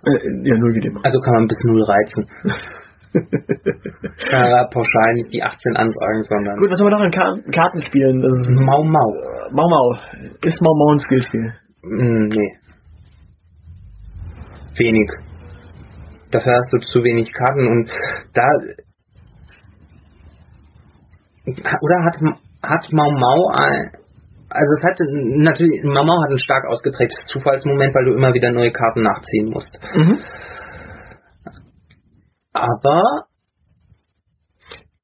Äh, ja, null geht immer. Also kann man bis null reizen. äh, pauschal nicht die 18 ansagen, sondern. Gut, was haben wir noch an Kar Karten spielen? Das ist Mau Mau. Mau Mau. Ist Mau Mau ein Skillspiel? Mm, nee. Wenig. Dafür hast du zu wenig Karten und da oder hat, hat Mau Mau ein, also es hat natürlich, Mau Mau hat ein stark ausgeprägtes Zufallsmoment, weil du immer wieder neue Karten nachziehen musst. Mhm. Aber,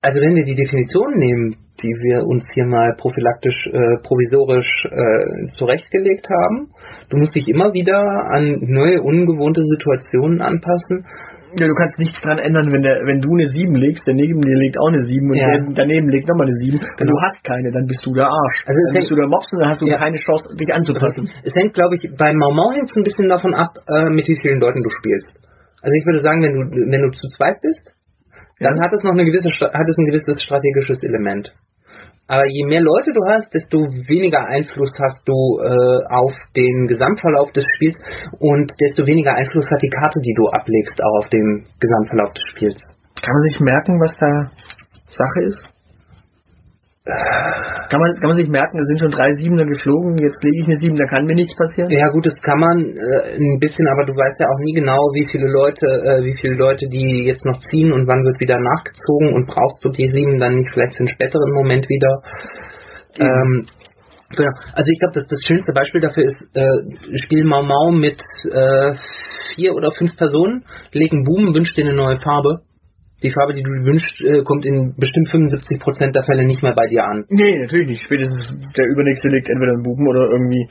also wenn wir die Definition nehmen, die wir uns hier mal prophylaktisch, äh, provisorisch äh, zurechtgelegt haben, du musst dich immer wieder an neue, ungewohnte Situationen anpassen ja, du kannst nichts dran ändern, wenn der, wenn du eine 7 legst, der neben dir legt auch eine 7 und ja. der daneben legt nochmal eine 7. Wenn genau. du hast keine, dann bist du der Arsch. Also dann bist du der Mops und dann hast du ja. keine Chance, dich anzupassen. Es hängt, glaube ich, bei Mau Mau hängt es ein bisschen davon ab, äh, mit wie vielen Leuten du spielst. Also ich würde sagen, wenn du, wenn du zu zweit bist, dann hat es noch eine gewisse, hat es ein gewisses strategisches Element. Aber je mehr Leute du hast, desto weniger Einfluss hast du äh, auf den Gesamtverlauf des Spiels und desto weniger Einfluss hat die Karte, die du ablegst, auch auf den Gesamtverlauf des Spiels. Kann man sich merken, was da Sache ist? Kann man, kann man sich merken, es sind schon drei Siebener geflogen, jetzt lege ich eine Sieben, da kann mir nichts passieren? Ja gut, das kann man äh, ein bisschen, aber du weißt ja auch nie genau, wie viele Leute, äh, wie viele Leute die jetzt noch ziehen und wann wird wieder nachgezogen und brauchst du die Sieben dann nicht vielleicht für einen späteren Moment wieder. Ähm, genau. Also ich glaube, das, das schönste Beispiel dafür ist, äh, Spiel Mau Mau mit äh, vier oder fünf Personen, legen Buben, wünscht dir eine neue Farbe die Farbe, die du wünschst, äh, kommt in bestimmt 75% der Fälle nicht mehr bei dir an. Nee, natürlich nicht. Spätestens der übernächste liegt entweder ein Buben oder irgendwie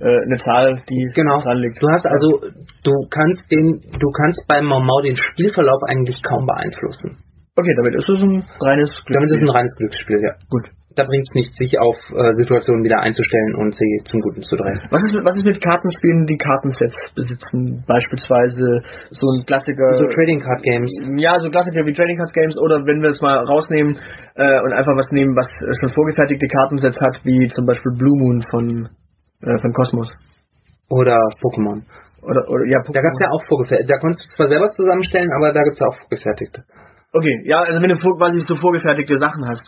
äh, eine Zahl, die genau. dran liegt. Du hast also, du kannst den, du kannst beim Mau Mau den Spielverlauf eigentlich kaum beeinflussen. Okay, damit ist es ein reines Glücksspiel. Damit ist es ein reines Glücksspiel, ja. Gut. Da bringt es nichts, sich auf äh, Situationen wieder einzustellen und sie zum Guten zu drehen. Was ist, mit, was ist mit Kartenspielen, die Kartensets besitzen? Beispielsweise so ein Klassiker. So Trading Card Games. Ja, so Klassiker wie Trading Card Games oder wenn wir es mal rausnehmen äh, und einfach was nehmen, was schon vorgefertigte Kartensets hat, wie zum Beispiel Blue Moon von, äh, von Cosmos. Oder Pokémon. Oder, oder, ja, Da gab es ja auch vorgefertigte. Da konntest du zwar selber zusammenstellen, aber da gibt es auch vorgefertigte. Okay, ja, also wenn du vor, quasi so vorgefertigte Sachen hast.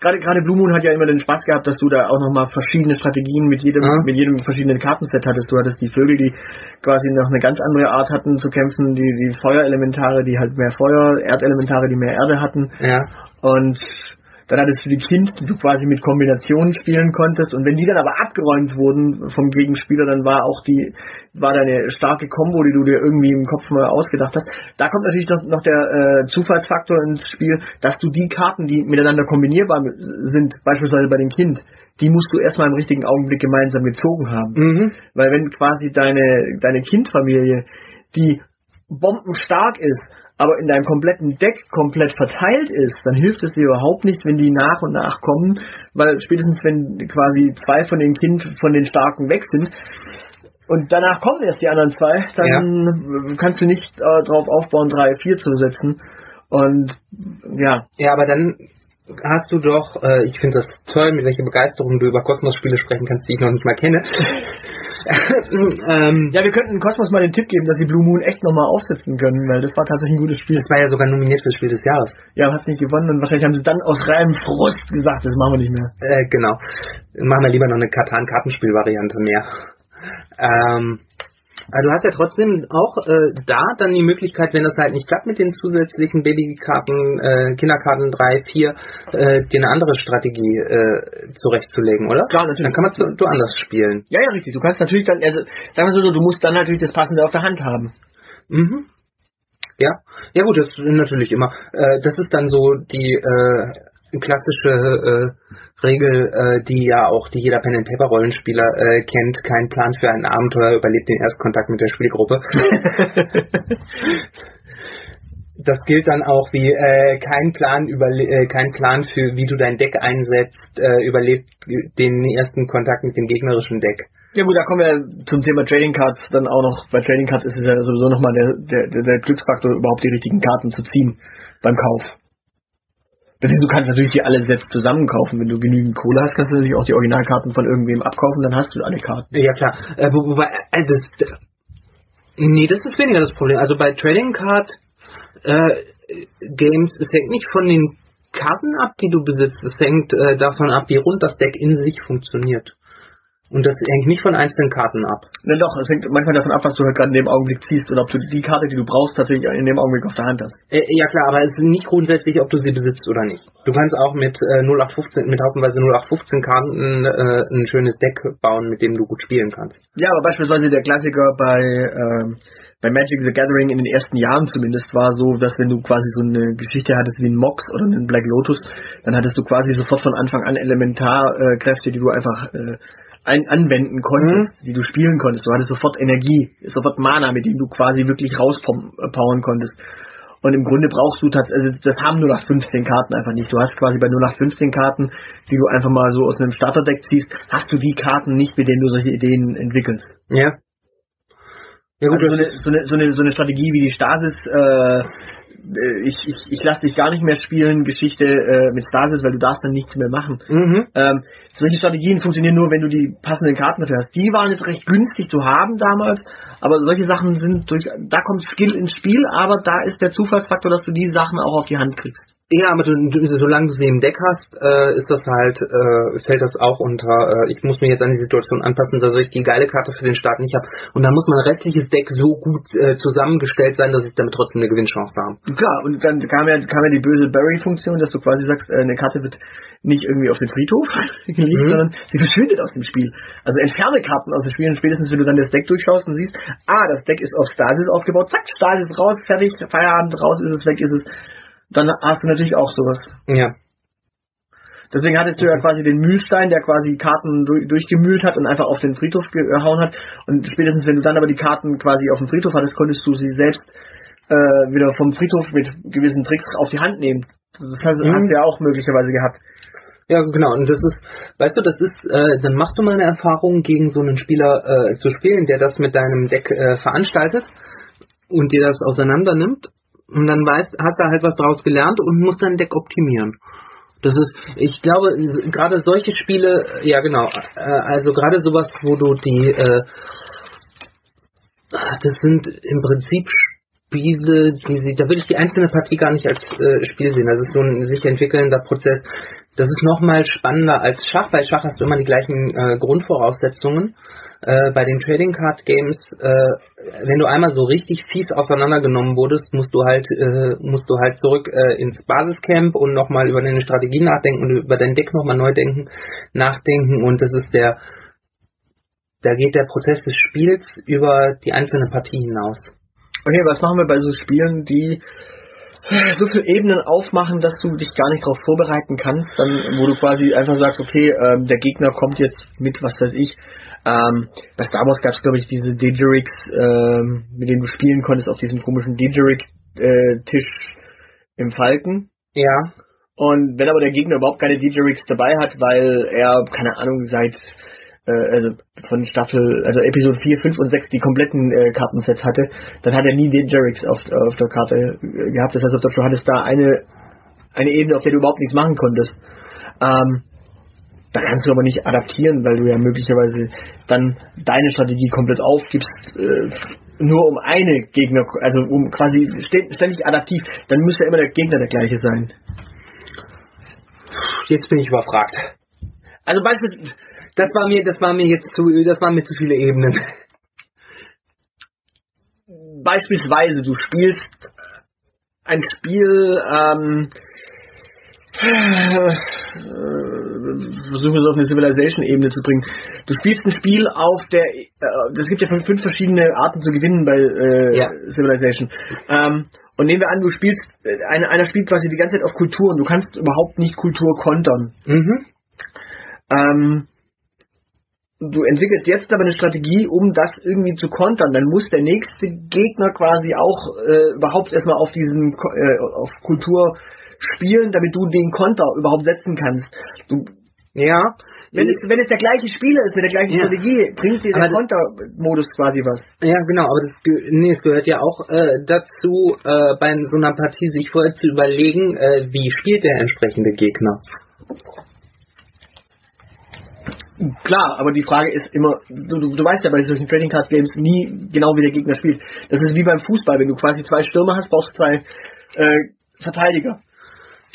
Gerade gerade Blue Moon hat ja immer den Spaß gehabt, dass du da auch nochmal verschiedene Strategien mit jedem Ja. mit jedem verschiedenen Kartenset hattest. Du hattest die Vögel, die quasi noch eine ganz andere Art hatten zu kämpfen, die die Feuerelementare, die halt mehr Feuer, Erdelementare, die mehr Erde hatten. Ja. Und dann hattest du die Kind, die du quasi mit Kombinationen spielen konntest. Und wenn die dann aber abgeräumt wurden vom Gegenspieler, dann war auch die, war deine starke Combo, die du dir irgendwie im Kopf mal ausgedacht hast. Da kommt natürlich noch, noch der äh, Zufallsfaktor ins Spiel, dass du die Karten, die miteinander kombinierbar sind, beispielsweise bei dem Kind, die musst du erstmal im richtigen Augenblick gemeinsam gezogen haben. Mhm. Weil wenn quasi deine, deine Kindfamilie, die bombenstark ist, aber in deinem kompletten Deck komplett verteilt ist, dann hilft es dir überhaupt nichts, wenn die nach und nach kommen, weil spätestens wenn quasi zwei von den Kind von den Starken weg sind und danach kommen erst die anderen zwei, dann kannst du nicht äh, darauf aufbauen, drei, vier zu setzen. Und ja, Ja, aber dann hast du doch, äh, ich finde das toll, mit welcher Begeisterung du über Kosmos-Spiele sprechen kannst, die ich noch nicht mal kenne. ähm, ja, wir könnten Cosmos mal den Tipp geben, dass sie Blue Moon echt nochmal aufsetzen können, weil das war tatsächlich ein gutes Spiel. das war ja sogar nominiert fürs Spiel des Jahres. Ja, hat nicht gewonnen und wahrscheinlich haben sie dann aus reinem Frust gesagt, das machen wir nicht mehr. Äh, genau. Machen wir lieber noch eine Katan-Kartenspiel-Variante mehr. Ähm, aber du hast ja trotzdem auch äh, da dann die Möglichkeit, wenn das halt nicht klappt mit den zusätzlichen Babykarten, äh, Kinderkarten 3, 4, äh, dir eine andere Strategie äh, zurechtzulegen, oder? Klar, natürlich. Dann kann man es du anders spielen. Ja, ja, richtig. Du kannst natürlich dann, also sagen wir so, du musst dann natürlich das Passende auf der Hand haben. Mhm. Ja, ja gut, das ist natürlich immer. Äh, das ist dann so die äh, klassische äh, Regel, äh, die ja auch die jeder Pen and Paper Rollenspieler äh, kennt. Kein Plan für ein Abenteuer überlebt den Erstkontakt mit der Spielgruppe. das gilt dann auch wie äh, kein Plan überle äh, kein Plan für wie du dein Deck einsetzt äh, überlebt den ersten Kontakt mit dem gegnerischen Deck. Ja gut, da kommen wir zum Thema Trading Cards dann auch noch. Bei Trading Cards ist es ja sowieso nochmal der, der, der Glücksfaktor, überhaupt die richtigen Karten zu ziehen beim Kauf. Du kannst natürlich die alle Sets zusammen kaufen. Wenn du genügend Kohle hast, kannst du natürlich auch die Originalkarten von irgendwem abkaufen, dann hast du alle Karten. Ja klar. Äh, wo, wobei, äh, das, nee, das ist weniger das Problem. Also bei Trading Card äh, Games, es hängt nicht von den Karten ab, die du besitzt. Es hängt äh, davon ab, wie rund das Deck in sich funktioniert. Und das hängt nicht von einzelnen Karten ab. Na doch, es hängt manchmal davon ab, was du halt gerade in dem Augenblick ziehst und ob du die Karte, die du brauchst, tatsächlich in dem Augenblick auf der Hand hast. Äh, ja klar, aber es ist nicht grundsätzlich, ob du sie besitzt oder nicht. Du kannst auch mit äh, 0815, mit haufenweise 0815 Karten äh, ein schönes Deck bauen, mit dem du gut spielen kannst. Ja, aber beispielsweise der Klassiker bei, ähm, bei Magic the Gathering in den ersten Jahren zumindest war so, dass wenn du quasi so eine Geschichte hattest wie ein Mox oder einen Black Lotus, dann hattest du quasi sofort von Anfang an Elementarkräfte, die du einfach äh, ein, anwenden konntest, die du spielen konntest. Du hattest sofort Energie, sofort Mana, mit dem du quasi wirklich rauspowern konntest. Und im Grunde brauchst du tatsächlich, also das haben 0815 Karten einfach nicht. Du hast quasi bei 0815 Karten, die du einfach mal so aus einem Starterdeck ziehst, hast du die Karten nicht, mit denen du solche Ideen entwickelst. Ja. Ja gut, Also so, eine, so, eine, so, eine, so eine Strategie wie die Stasis, äh, äh, ich, ich, ich lasse dich gar nicht mehr spielen, Geschichte äh, mit Stasis, weil du darfst dann nichts mehr machen. mhm. Ähm, solche Strategien funktionieren nur, wenn du die passenden Karten dafür hast. Die waren jetzt recht günstig zu haben damals, aber solche Sachen sind durch, da kommt Skill ins Spiel, aber da ist der Zufallsfaktor, dass du die Sachen auch auf die Hand kriegst. Ja, aber du, du, solange du sie im Deck hast, äh, ist das halt, äh, fällt das auch unter, äh, ich muss mir jetzt an die Situation anpassen, dass ich die geile Karte für den Start nicht habe. Und dann muss mein restliches Deck so gut äh, zusammengestellt sein, dass ich damit trotzdem eine Gewinnchance habe. Klar, und dann kam ja, kam ja die böse Barry-Funktion, dass du quasi sagst, äh, eine Karte wird nicht irgendwie auf den Friedhof gelegt, Mhm. sondern sie verschwindet aus dem Spiel. Also entferne Karten aus dem Spiel und spätestens, wenn du dann das Deck durchschaust und siehst, ah, das Deck ist auf Stasis aufgebaut, zack, Stasis raus, fertig, Feierabend, raus ist es, weg ist es, dann hast du natürlich auch sowas. Ja. Deswegen hattest du ja quasi den Mühlstein, der quasi Karten durch, durchgemühlt hat und einfach auf den Friedhof gehauen hat. Und spätestens, wenn du dann aber die Karten quasi auf dem Friedhof hattest, konntest du sie selbst äh, wieder vom Friedhof mit gewissen Tricks auf die Hand nehmen. Das hast, Mhm. hast du ja auch möglicherweise gehabt. Ja, genau. Und das ist, weißt du, das ist, äh, dann machst du mal eine Erfahrung, gegen so einen Spieler äh, zu spielen, der das mit deinem Deck äh, veranstaltet und dir das auseinander nimmt. Und dann weißt, hast du halt was daraus gelernt und musst dein Deck optimieren. Das ist, ich glaube, gerade solche Spiele, ja genau, äh, also gerade sowas, wo du die, äh, das sind im Prinzip Spiele, die sie, da würde ich die einzelne Partie gar nicht als äh, Spiel sehen. Das ist so ein sich entwickelnder Prozess. Das ist nochmal spannender als Schach. Bei Schach hast du immer die gleichen äh, Grundvoraussetzungen. Äh, bei den Trading Card Games, äh, wenn du einmal so richtig fies auseinandergenommen wurdest, musst du halt, äh, musst du halt zurück äh, ins Basiscamp und nochmal über deine Strategie nachdenken und über dein Deck nochmal neu denken, nachdenken und das ist der, da geht der Prozess des Spiels über die einzelne Partie hinaus. Okay, was machen wir bei so Spielen, die so viele Ebenen aufmachen, dass du dich gar nicht darauf vorbereiten kannst, dann, wo du quasi einfach sagst, okay, ähm, der Gegner kommt jetzt mit, was weiß ich. Ähm, bei Star Wars gab es, glaube ich, diese Didgerigs, ähm, mit denen du spielen konntest auf diesem komischen Didgerig-Tisch äh, im Falken. Ja. Und wenn aber der Gegner überhaupt keine Didgerigs dabei hat, weil er, keine Ahnung, seit äh, also von Staffel, also Episode 4, 5 und 6 die kompletten äh, Kartensets hatte, dann hat er nie den Jerix auf, auf der Karte äh, gehabt. Das heißt, du hattest da eine, eine Ebene, auf der du überhaupt nichts machen konntest. Ähm, da kannst du aber nicht adaptieren, weil du ja möglicherweise dann deine Strategie komplett aufgibst, äh, nur um eine Gegner, also um quasi ständig adaptiv, dann müsste immer der Gegner der gleiche sein. Jetzt bin ich überfragt. Also beispielsweise, das war mir, das war mir jetzt zu, das waren mir zu viele Ebenen. Beispielsweise, du spielst ein Spiel, ähm, äh, versuchen wir es auf eine Civilization-Ebene zu bringen. Du spielst ein Spiel auf der, äh, es gibt ja fünf verschiedene Arten zu gewinnen bei äh, ja. Civilization. Ähm, und nehmen wir an, du spielst, äh, einer, einer spielt quasi die ganze Zeit auf Kultur und du kannst überhaupt nicht Kultur kontern. Mhm. Ähm, du entwickelst jetzt aber eine Strategie, um das irgendwie zu kontern, dann muss der nächste Gegner quasi auch äh, überhaupt erstmal auf diesen äh, auf Kultur spielen, damit du den Konter überhaupt setzen kannst. Du, ja. Wenn es, wenn es der gleiche Spieler ist mit der gleichen ja. Strategie, bringt dir der Kontermodus quasi was. Ja, genau, aber das, nee, es gehört ja auch äh, dazu, äh, bei so einer Partie sich vorher zu überlegen, äh, wie spielt der entsprechende Gegner. Klar, aber die Frage ist immer, du, du, du weißt ja bei solchen Trading Card Games nie genau, wie der Gegner spielt. Das ist wie beim Fußball, wenn du quasi zwei Stürmer hast, brauchst du zwei äh, Verteidiger.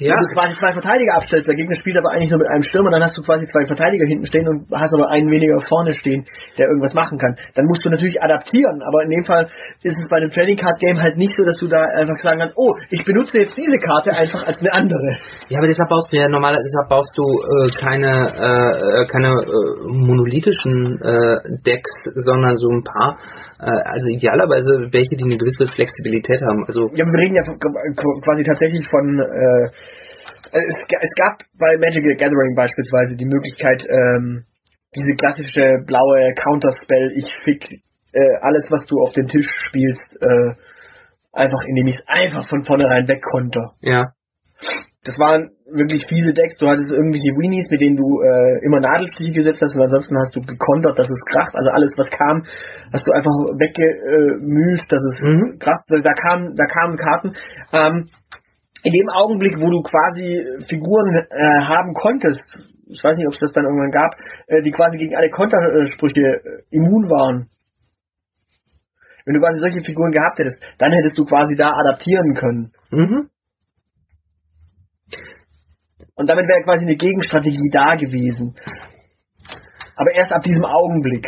Ja. Wenn du quasi zwei Verteidiger abstellst, der Gegner spielt aber eigentlich nur mit einem Stürmer, dann hast du quasi zwei Verteidiger hinten stehen und hast aber einen weniger vorne stehen, der irgendwas machen kann. Dann musst du natürlich adaptieren, aber in dem Fall ist es bei einem Trading Card Game halt nicht so, dass du da einfach sagen kannst, oh, ich benutze jetzt diese Karte einfach als eine andere. Ja, aber deshalb baust du ja normal, deshalb baust du äh, keine äh, äh keine äh, monolithischen äh, Decks, sondern so ein paar also idealerweise welche, die eine gewisse Flexibilität haben. Also ja, wir reden ja quasi tatsächlich von äh, es, es gab bei Magic the Gathering beispielsweise die Möglichkeit, ähm, diese klassische blaue Counterspell, ich fick äh, alles, was du auf den Tisch spielst, äh, einfach indem ich es einfach von vornherein wegkonter. Ja. Das waren wirklich viele Decks. Du hattest irgendwelche Weenies, mit denen du äh, immer Nadelstiche gesetzt hast und ansonsten hast du gekontert, dass es kracht. Also alles, was kam, hast du einfach weggemühlt, dass es mhm. kracht. Da kamen, da kamen Karten. Ähm, in dem Augenblick, wo du quasi Figuren äh, haben konntest, ich weiß nicht, ob es das dann irgendwann gab, äh, die quasi gegen alle Kontersprüche äh, immun waren. Wenn du quasi solche Figuren gehabt hättest, dann hättest du quasi da adaptieren können. Mhm. Und damit wäre quasi eine Gegenstrategie da gewesen. Aber erst ab diesem Augenblick.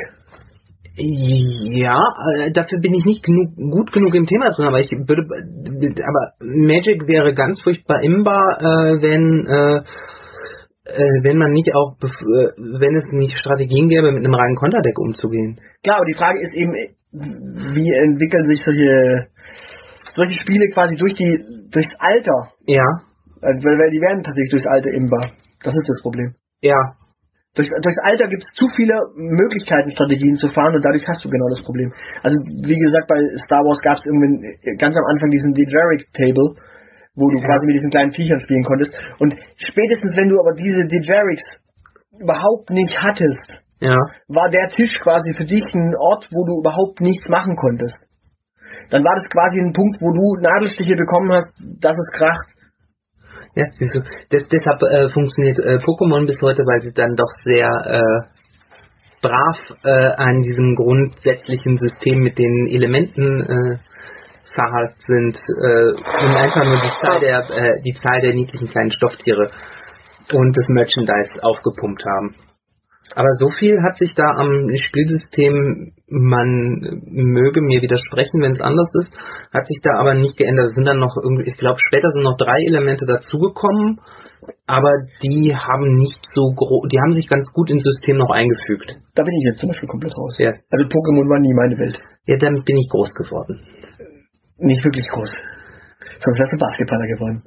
Ja, äh, dafür bin ich nicht genug, gut genug im Thema drin, aber ich würde, aber Magic wäre ganz furchtbar imbar, äh, wenn, äh, äh, wenn man nicht auch, äh, wenn es nicht Strategien gäbe, mit einem reinen Konterdeck umzugehen. Klar, aber die Frage ist eben, wie entwickeln sich solche, solche Spiele quasi durch die, durchs Alter? Ja. Äh, weil, weil die werden tatsächlich durchs Alter imbar. Das ist das Problem. Ja. Durch, durchs Alter gibt es zu viele Möglichkeiten, Strategien zu fahren und dadurch hast du genau das Problem. Also wie gesagt, bei Star Wars gab es irgendwie ganz am Anfang diesen Dejeric Table, wo du Ja. quasi mit diesen kleinen Viechern spielen konntest. Und spätestens, wenn du aber diese Dejerics überhaupt nicht hattest, Ja. war der Tisch quasi für dich ein Ort, wo du überhaupt nichts machen konntest. Dann war das quasi ein Punkt, wo du Nadelstiche bekommen hast, dass es kracht. Ja, siehst du. Des, deshalb äh, funktioniert äh, Pokémon bis heute, weil sie dann doch sehr äh, brav äh, an diesem grundsätzlichen System mit den Elementen äh, verharrt sind äh, und einfach nur die Zahl der die Zahl der niedlichen kleinen Stofftiere und das Merchandise aufgepumpt haben. Aber so viel hat sich da am Spielsystem, man möge mir widersprechen, wenn es anders ist, hat sich da aber nicht geändert. Es sind dann noch irgendwie, ich glaube, später sind noch drei Elemente dazugekommen, aber die haben nicht so groß, die haben sich ganz gut ins System noch eingefügt. Da bin ich jetzt zum Beispiel komplett raus. Ja, Also Pokémon war nie meine Welt. ja damit bin ich groß geworden. Nicht wirklich groß. Zum Beispiel hast du Basketballer geworden.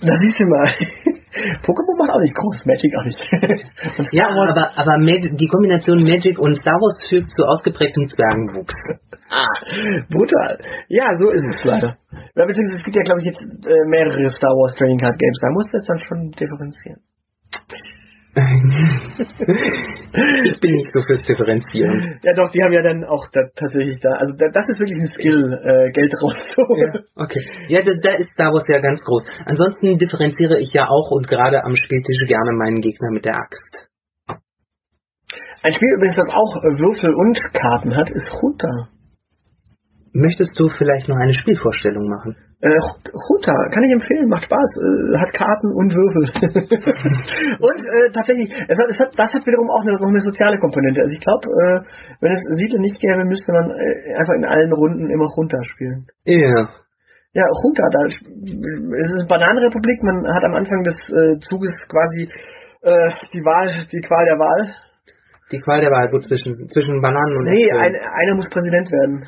Da siehst du mal. Pokémon macht auch nicht groß, Magic auch nicht. Ja, aber, aber Mag die Kombination Magic und Star Wars führt zu ausgeprägtem Zwergenwuchs. Ah, brutal. Ja, so ist es leider. Ja, beziehungsweise es gibt ja, glaube ich, jetzt äh, mehrere Star Wars Trading Card Games. Da muss das dann schon differenzieren. Ich bin nicht so fürs Differenzieren. Ja, doch, die haben ja dann auch da, tatsächlich da. Also da, das ist wirklich ein Skill, äh, Geld rauszuholen. Ja, okay. Ja, da, da ist Star Wars ja ganz groß. Ansonsten differenziere ich ja auch und gerade am Spieltisch gerne meinen Gegner mit der Axt. Ein Spiel übrigens, das auch Würfel und Karten hat, ist Junta. Möchtest du vielleicht noch eine Spielvorstellung machen? Äh, Junta, kann ich empfehlen, macht Spaß, äh, hat Karten und Würfel. und äh, tatsächlich, es hat, es hat, das hat wiederum auch eine, noch eine soziale Komponente. Also ich glaube, äh, wenn es Siedler nicht gäbe, müsste man äh, einfach in allen Runden immer Junta spielen. Ja. Ja, Junta, da es ist Bananenrepublik, man hat am Anfang des äh, Zuges quasi äh, die Wahl, die Qual der Wahl. Die Qual der Wahl gut zwischen, zwischen Bananen und Nee, ein, einer muss Präsident werden.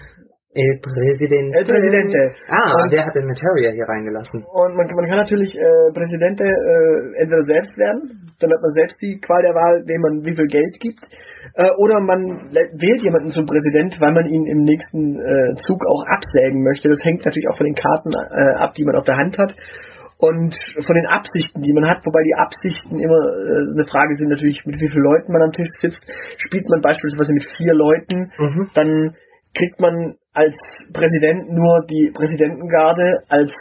El Presidente. El Presidente. Ah, Und- der hat den Materia hier reingelassen. Und man, man kann natürlich äh, Präsidente äh, entweder selbst werden, dann hat man selbst die Qual der Wahl, wem man wie viel Geld gibt, äh, oder man wählt jemanden zum Präsident, weil man ihn im nächsten äh, Zug auch absägen möchte. Das hängt natürlich auch von den Karten äh, ab, die man auf der Hand hat. Und von den Absichten, die man hat, wobei die Absichten immer äh, eine Frage sind natürlich, mit wie vielen Leuten man am Tisch sitzt. Spielt man beispielsweise mit vier Leuten, Mhm. dann kriegt man als Präsident nur die Präsidentengarde, als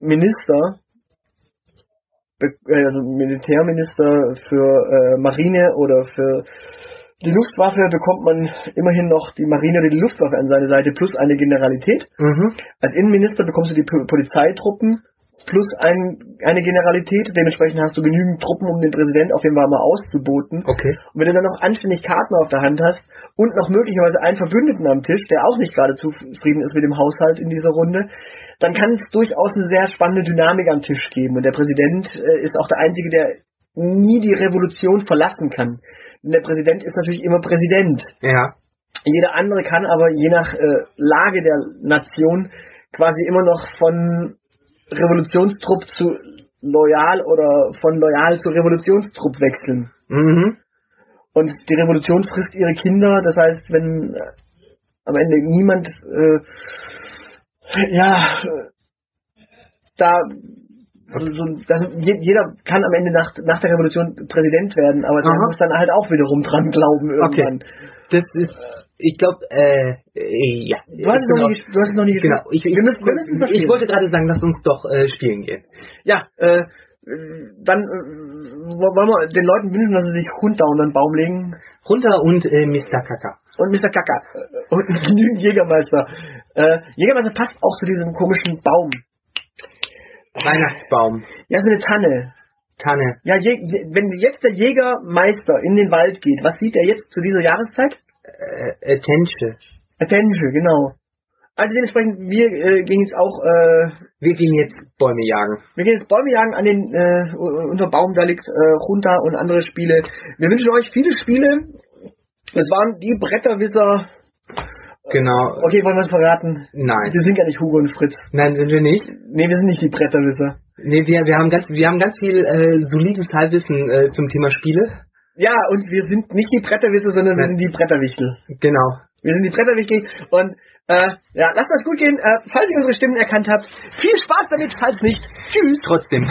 Minister, äh, also Militärminister für äh, Marine oder für die Luftwaffe bekommt man immerhin noch die Marine oder die Luftwaffe an seine Seite plus eine Generalität. Mhm. Als Innenminister bekommst du die Po- Polizeitruppen plus ein, eine Generalität. Dementsprechend hast du genügend Truppen, um den Präsident auf jeden Fall mal auszuboten. Okay. Und wenn du dann noch anständig Karten auf der Hand hast und noch möglicherweise einen Verbündeten am Tisch, der auch nicht gerade zufrieden ist mit dem Haushalt in dieser Runde, dann kann es durchaus eine sehr spannende Dynamik am Tisch geben. Und der Präsident äh, ist auch der Einzige, der nie die Revolution verlassen kann. Denn der Präsident ist natürlich immer Präsident. Ja. Jeder andere kann aber je nach äh, Lage der Nation quasi immer noch von Revolutionstrupp zu loyal oder von loyal zu Revolutionstrupp wechseln. Mhm. Und die Revolution frisst ihre Kinder. Das heißt, wenn äh, am Ende niemand, äh, ja, äh, da, so, das, je- jeder kann am Ende nach, nach der Revolution Präsident werden, aber der Aha. muss dann halt auch wiederum dran glauben irgendwann. Das ist, ich glaube, äh, äh, ja. Du, hast es noch nie, ges- du hast es noch nie gespielt. Genau, ich, ich, wir müssen, wir ich spielen. wollte gerade sagen, lass uns doch äh, spielen gehen. Ja, äh, dann äh, wollen wir den Leuten wünschen, dass sie sich Hund da unter den Baum legen Runter und äh, Mr. Kaka. und Mr. Kaka und genügend Jägermeister. Äh, Jägermeister passt auch zu diesem komischen Baum. Weihnachtsbaum, Ja, so eine Tanne. Tanne, Ja, je, wenn jetzt der Jägermeister in den Wald geht, was sieht er jetzt zu dieser Jahreszeit? äh, Tensche. Attention, genau. Also dementsprechend, wir äh, gehen jetzt auch, äh, Wir gehen jetzt Bäume jagen. wir gehen jetzt Bäume jagen an den, äh, unter Baum, da liegt äh, Junta und andere Spiele. Wir wünschen euch viele Spiele. Es waren die Bretterwisser. Genau. Okay, wollen wir es verraten? Nein. Wir sind ja nicht Hugo und Fritz. Nein, sind wir nicht. Nee, wir sind nicht die Bretterwisser. Nee, wir, wir haben ganz, wir haben ganz viel äh, solides Halbwissen äh, zum Thema Spiele. Ja, und wir sind nicht die Bretterwisser, sondern wir Nein. sind die Bretterwichtel. Genau. Wir sind die Bretterwichtel und Äh, ja, lasst das gut gehen. Äh, falls ihr unsere Stimmen erkannt habt, viel Spaß damit, falls nicht. Tschüss. Trotzdem.